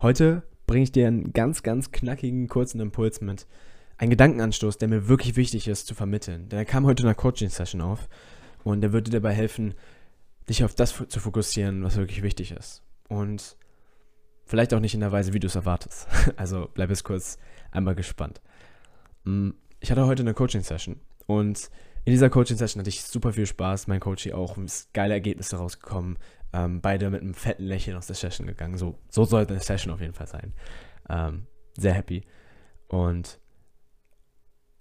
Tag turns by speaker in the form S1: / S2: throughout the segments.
S1: Heute bringe ich dir einen ganz, ganz knackigen, kurzen Impuls mit. Ein Gedankenanstoß, der mir wirklich wichtig ist zu vermitteln. Denn er kam heute in einer Coaching-Session auf und der würde dir dabei helfen, dich auf das zu fokussieren, was wirklich wichtig ist. Und vielleicht auch nicht in der Weise, wie du es erwartest. Also bleib es kurz einmal gespannt. Mm, ich hatte heute eine Coaching-Session und in dieser Coaching-Session hatte ich super viel Spaß. Mein Coach auch geile Ergebnisse rausgekommen. Ähm, beide mit einem fetten Lächeln aus der Session gegangen. So, so sollte eine Session auf jeden Fall sein. Ähm, sehr happy. Und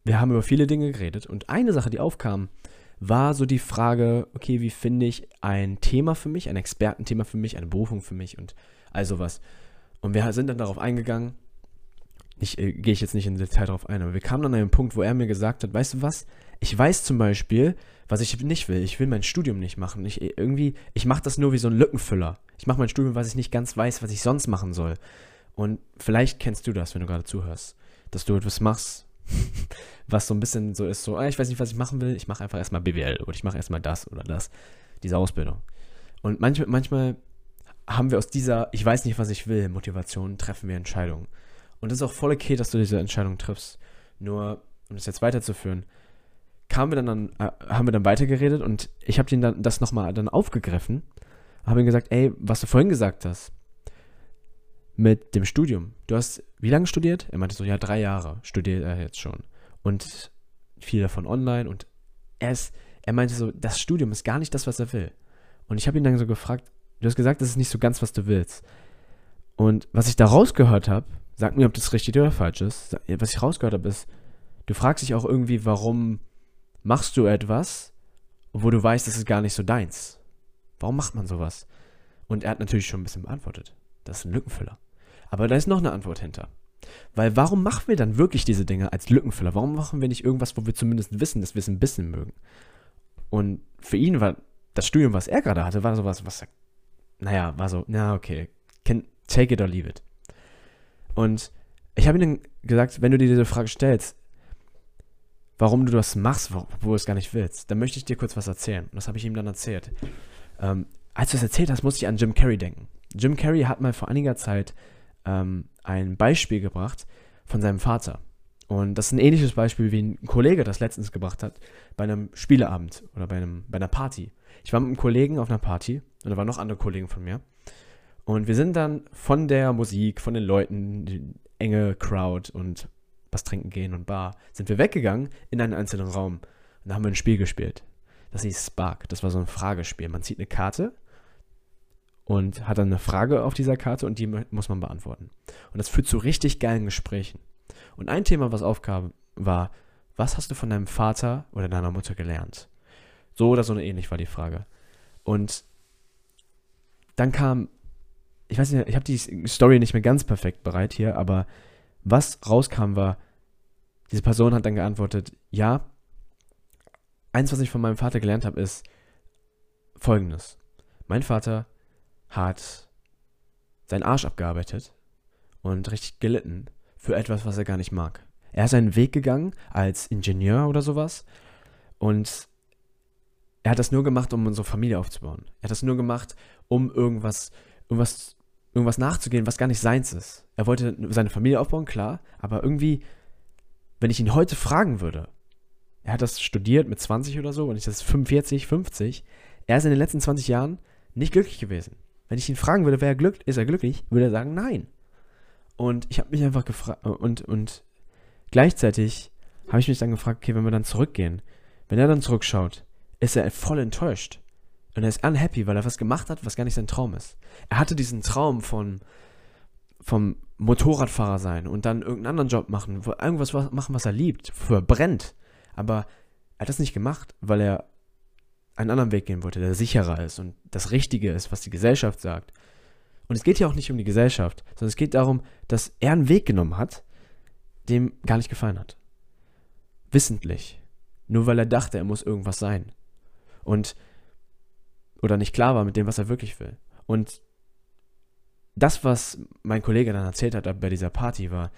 S1: wir haben über viele Dinge geredet. Und eine Sache, die aufkam, war so die Frage, okay, wie finde ich ein Thema für mich, ein Expertenthema für mich, eine Berufung für mich und all sowas. Und wir sind dann darauf eingegangen, ich äh, gehe ich jetzt nicht in Detail darauf ein, aber wir kamen dann an einen Punkt, wo er mir gesagt hat, weißt du was, ich weiß zum Beispiel, was ich nicht will. Ich will mein Studium nicht machen. Ich äh, irgendwie, ich mache das nur wie so ein Lückenfüller. Ich mache mein Studium, was ich nicht ganz weiß, was ich sonst machen soll. Und vielleicht kennst du das, wenn du gerade zuhörst, dass du etwas machst, was so ein bisschen so ist, so, ah, ich weiß nicht, was ich machen will, ich mache einfach erstmal BWL oder ich mache erstmal das oder das, diese Ausbildung. Und manchmal, manchmal haben wir aus dieser, ich weiß nicht, was ich will, Motivation, treffen wir Entscheidungen. Und es ist auch voll okay, dass du diese Entscheidung triffst. Nur, um das jetzt weiterzuführen, kamen wir dann, an, äh, haben wir dann weitergeredet und ich habe dann das nochmal dann aufgegriffen, habe ihm gesagt, ey, was du vorhin gesagt hast, mit dem Studium. Du hast wie lange studiert? Er meinte so, ja, drei Jahre studiert er jetzt schon. Und viel davon online und er ist, er meinte so, das Studium ist gar nicht das, was er will. Und ich habe ihn dann so gefragt, du hast gesagt, das ist nicht so ganz, was du willst. Und was ich da rausgehört habe, sag mir, ob das richtig oder falsch ist, was ich rausgehört habe, ist, du fragst dich auch irgendwie, warum machst du etwas, wo du weißt, das ist gar nicht so deins. Warum macht man sowas? Und er hat natürlich schon ein bisschen beantwortet. Das ist ein Lückenfüller. Aber da ist noch eine Antwort hinter. Weil warum machen wir dann wirklich diese Dinge als Lückenfüller? Warum machen wir nicht irgendwas, wo wir zumindest wissen, dass wir es ein bisschen mögen? Und für ihn war das Studium, was er gerade hatte, war sowas, was er, naja, war so, na okay, can, take it or leave it. Und ich habe ihm gesagt, wenn du dir diese Frage stellst, warum du das machst, wo, wo du es gar nicht willst, dann möchte ich dir kurz was erzählen. Und das habe ich ihm dann erzählt. Ähm, als du es erzählt hast, musste ich an Jim Carrey denken. Jim Carrey hat mal vor einiger Zeit ähm, ein Beispiel gebracht von seinem Vater. Und das ist ein ähnliches Beispiel, wie ein Kollege das letztens gebracht hat, bei einem Spieleabend oder bei, einem, bei einer Party. Ich war mit einem Kollegen auf einer Party und da waren noch andere Kollegen von mir. Und wir sind dann von der Musik, von den Leuten, die enge Crowd und was trinken gehen und Bar, sind wir weggegangen in einen einzelnen Raum. Und da haben wir ein Spiel gespielt. Das hieß Spark. Das war so ein Fragespiel. Man zieht eine Karte und hat dann eine Frage auf dieser Karte und die muss man beantworten. Und das führt zu richtig geilen Gesprächen. Und ein Thema, was aufkam, war, was hast du von deinem Vater oder deiner Mutter gelernt? So oder so ähnlich war die Frage. Und dann kam, ich weiß nicht, ich habe die Story nicht mehr ganz perfekt bereit hier, aber was rauskam war, diese Person hat dann geantwortet, ja, eins, was ich von meinem Vater gelernt habe, ist folgendes. Mein Vater hat seinen Arsch abgearbeitet und richtig gelitten für etwas, was er gar nicht mag. Er ist seinen Weg gegangen als Ingenieur oder sowas und er hat das nur gemacht, um unsere Familie aufzubauen. Er hat das nur gemacht, um irgendwas, irgendwas, irgendwas nachzugehen, was gar nicht seins ist. Er wollte seine Familie aufbauen, klar, aber irgendwie, wenn ich ihn heute fragen würde, er hat das studiert mit 20 oder so und ich das 45, 50, er ist in den letzten 20 Jahren nicht glücklich gewesen. Wenn ich ihn fragen würde, wer er glücklich, ist er glücklich, würde er sagen, nein. Und ich habe mich einfach gefragt, und, und gleichzeitig habe ich mich dann gefragt, okay, wenn wir dann zurückgehen, wenn er dann zurückschaut, ist er voll enttäuscht. Und er ist unhappy, weil er was gemacht hat, was gar nicht sein Traum ist. Er hatte diesen Traum von, vom Motorradfahrer sein und dann irgendeinen anderen Job machen, irgendwas machen, was er liebt, wofür er brennt. Aber er hat das nicht gemacht, weil er einen anderen Weg gehen wollte, der sicherer ist und das Richtige ist, was die Gesellschaft sagt. Und es geht hier auch nicht um die Gesellschaft, sondern es geht darum, dass er einen Weg genommen hat, dem gar nicht gefallen hat. Wissentlich. Nur weil er dachte, er muss irgendwas sein. Und oder nicht klar war mit dem, was er wirklich will. Und das, was mein Kollege dann erzählt hat bei dieser Party, war,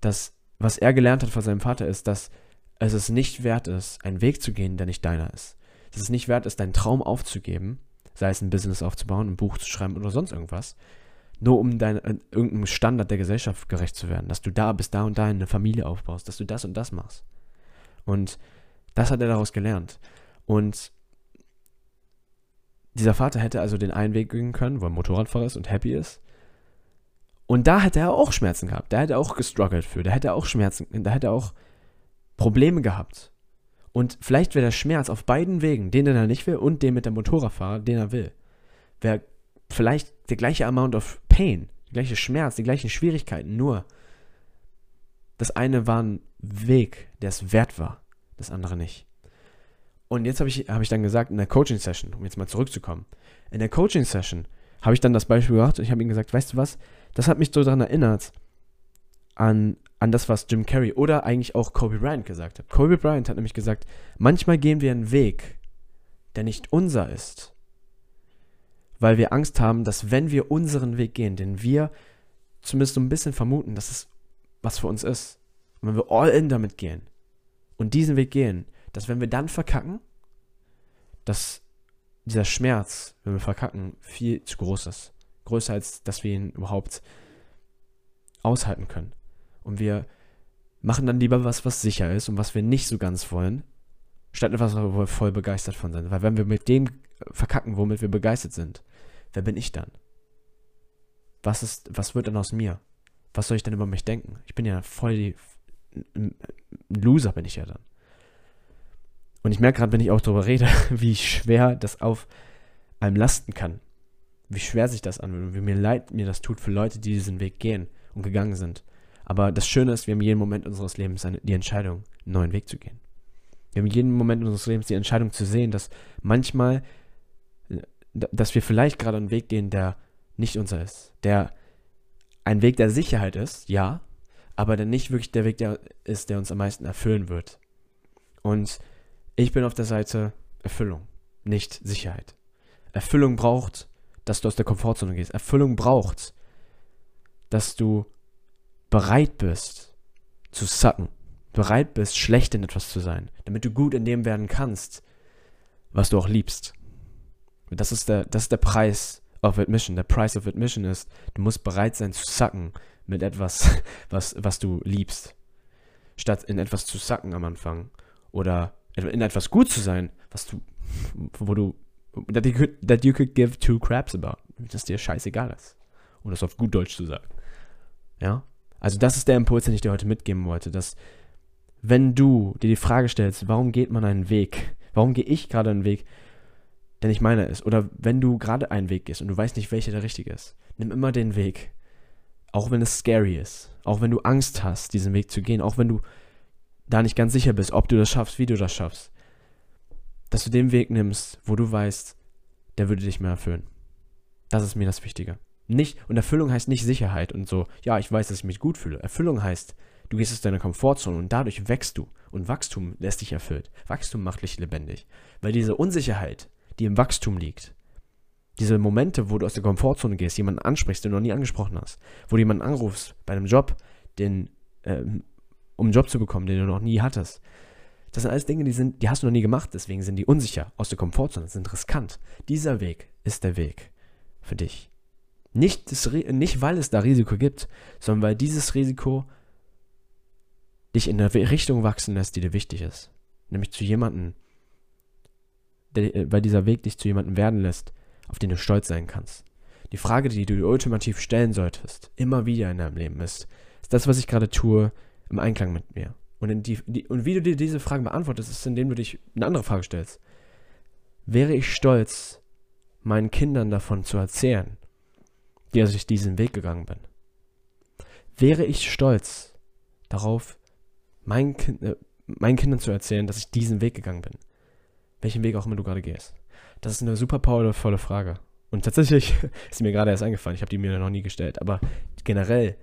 S1: dass was er gelernt hat von seinem Vater ist, dass es es nicht wert ist, einen Weg zu gehen, der nicht deiner ist dass es nicht wert ist, deinen Traum aufzugeben, sei es ein Business aufzubauen, ein Buch zu schreiben oder sonst irgendwas, nur um dein, irgendeinem Standard der Gesellschaft gerecht zu werden, dass du da bis da und da eine Familie aufbaust, dass du das und das machst. Und das hat er daraus gelernt. Und dieser Vater hätte also den einen Weg gehen können, wo er Motorradfahrer ist und happy ist. Und da hätte er auch Schmerzen gehabt. Da hätte er auch gestruggelt für. Da hätte er auch Schmerzen, da hätte er auch Probleme gehabt. Und vielleicht wäre der Schmerz auf beiden Wegen, den er nicht will und den mit dem Motorradfahrer, den er will, wäre vielleicht der gleiche Amount of Pain, der gleiche Schmerz, die gleichen Schwierigkeiten, nur das eine war ein Weg, der es wert war, das andere nicht. Und jetzt habe ich, hab ich dann gesagt, in der Coaching-Session, um jetzt mal zurückzukommen, in der Coaching-Session habe ich dann das Beispiel gemacht und ich habe ihm gesagt, weißt du was, das hat mich so daran erinnert, an, an das, was Jim Carrey oder eigentlich auch Kobe Bryant gesagt hat. Kobe Bryant hat nämlich gesagt, manchmal gehen wir einen Weg, der nicht unser ist, weil wir Angst haben, dass wenn wir unseren Weg gehen, den wir zumindest so ein bisschen vermuten, dass es was für uns ist, wenn wir all in damit gehen und diesen Weg gehen, dass wenn wir dann verkacken, dass dieser Schmerz, wenn wir verkacken, viel zu groß ist. Größer als, dass wir ihn überhaupt aushalten können. Und wir machen dann lieber was, was sicher ist und was wir nicht so ganz wollen, statt etwas, wo wir voll begeistert von sind. Weil wenn wir mit dem verkacken, womit wir begeistert sind, wer bin ich dann? Was ist, was wird dann aus mir? Was soll ich denn über mich denken? Ich bin ja voll die ein Loser bin ich ja dann. Und ich merke gerade, wenn ich auch darüber rede, wie schwer das auf einem lasten kann. Wie schwer sich das anfühlt und wie mir leid mir das tut für Leute, die diesen Weg gehen und gegangen sind. Aber das Schöne ist, wir haben jeden Moment unseres Lebens eine, die Entscheidung, einen neuen Weg zu gehen. Wir haben jeden Moment unseres Lebens die Entscheidung zu sehen, dass manchmal, dass wir vielleicht gerade einen Weg gehen, der nicht unser ist. Der ein Weg der Sicherheit ist, ja, aber der nicht wirklich der Weg der ist, der uns am meisten erfüllen wird. Und ich bin auf der Seite Erfüllung, nicht Sicherheit. Erfüllung braucht, dass du aus der Komfortzone gehst. Erfüllung braucht, dass du bereit bist zu sucken, bereit bist, schlecht in etwas zu sein, damit du gut in dem werden kannst, was du auch liebst. Das ist der, das ist der Preis of Admission. Der Price of Admission ist, du musst bereit sein zu sucken mit etwas, was, was du liebst. Statt in etwas zu sucken am Anfang. Oder in etwas gut zu sein, was du, wo du, that you could, that you could give two craps about. Das dir scheißegal ist. Um das auf gut Deutsch zu sagen. Ja? Also das ist der Impuls, den ich dir heute mitgeben wollte, dass wenn du dir die Frage stellst, warum geht man einen Weg? Warum gehe ich gerade einen Weg, der nicht meiner ist? Oder wenn du gerade einen Weg gehst und du weißt nicht, welcher der richtige ist, nimm immer den Weg, auch wenn es scary ist, auch wenn du Angst hast, diesen Weg zu gehen, auch wenn du da nicht ganz sicher bist, ob du das schaffst, wie du das schaffst, dass du den Weg nimmst, wo du weißt, der würde dich mehr erfüllen. Das ist mir das Wichtige. Nicht, und Erfüllung heißt nicht Sicherheit und so, ja, ich weiß, dass ich mich gut fühle. Erfüllung heißt, du gehst aus deiner Komfortzone und dadurch wächst du. Und Wachstum lässt dich erfüllt. Wachstum macht dich lebendig. Weil diese Unsicherheit, die im Wachstum liegt, diese Momente, wo du aus der Komfortzone gehst, jemanden ansprichst, den du noch nie angesprochen hast, wo du jemanden anrufst bei einem Job, den, ähm, um einen Job zu bekommen, den du noch nie hattest. Das sind alles Dinge, die, sind, die hast du noch nie gemacht, deswegen sind die unsicher, aus der Komfortzone, sind riskant. Dieser Weg ist der Weg für dich. Nicht, das, nicht, weil es da Risiko gibt, sondern weil dieses Risiko dich in eine Richtung wachsen lässt, die dir wichtig ist. Nämlich zu jemandem, der, weil dieser Weg dich zu jemandem werden lässt, auf den du stolz sein kannst. Die Frage, die du dir ultimativ stellen solltest, immer wieder in deinem Leben ist, ist das, was ich gerade tue, im Einklang mit mir? Und, die, die, und wie du dir diese Frage beantwortest, ist, indem du dich eine andere Frage stellst. Wäre ich stolz, meinen Kindern davon zu erzählen, dass ich diesen Weg gegangen bin? Wäre ich stolz darauf, meinen, kind, äh, meinen Kindern zu erzählen, dass ich diesen Weg gegangen bin? Welchen Weg auch immer du gerade gehst? Das ist eine super powervolle Frage. Und tatsächlich ist mir gerade erst eingefallen, ich habe die mir noch nie gestellt. Aber generell,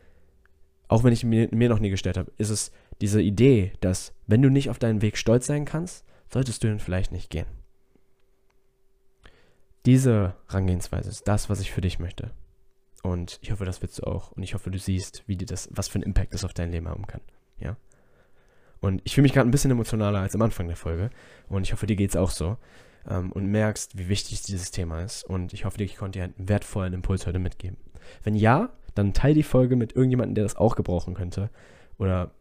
S1: auch wenn ich mir, mir noch nie gestellt habe, ist es diese Idee, dass wenn du nicht auf deinen Weg stolz sein kannst, solltest du ihn vielleicht nicht gehen. Diese Herangehensweise ist das, was ich für dich möchte. Und ich hoffe, das willst du auch. Und ich hoffe, du siehst, wie dir das, was für einen Impact das auf dein Leben haben kann. Ja. Und ich fühle mich gerade ein bisschen emotionaler als am Anfang der Folge. Und ich hoffe, dir geht es auch so ähm, und merkst, wie wichtig dieses Thema ist. Und ich hoffe, ich konnte dir einen wertvollen Impuls heute mitgeben. Wenn ja, dann teile die Folge mit irgendjemandem, der das auch gebrauchen könnte. Oder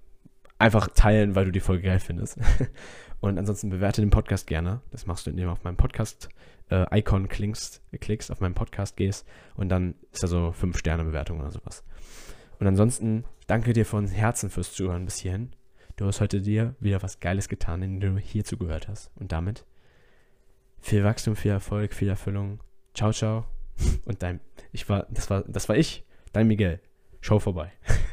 S1: einfach teilen, weil du die Folge geil findest. Und ansonsten bewerte den Podcast gerne. Das machst du, indem du auf meinem Podcast-Icon äh, klickst, klickst, auf meinen Podcast gehst und dann ist da so 5-Sterne-Bewertung oder sowas. Und ansonsten danke dir von Herzen fürs Zuhören bis hierhin. Du hast heute dir wieder was Geiles getan, indem du hier zugehört hast. Und damit viel Wachstum, viel Erfolg, viel Erfüllung. Ciao, ciao. Und dein, ich war, das war, das war ich, Dein Miguel. Schau vorbei.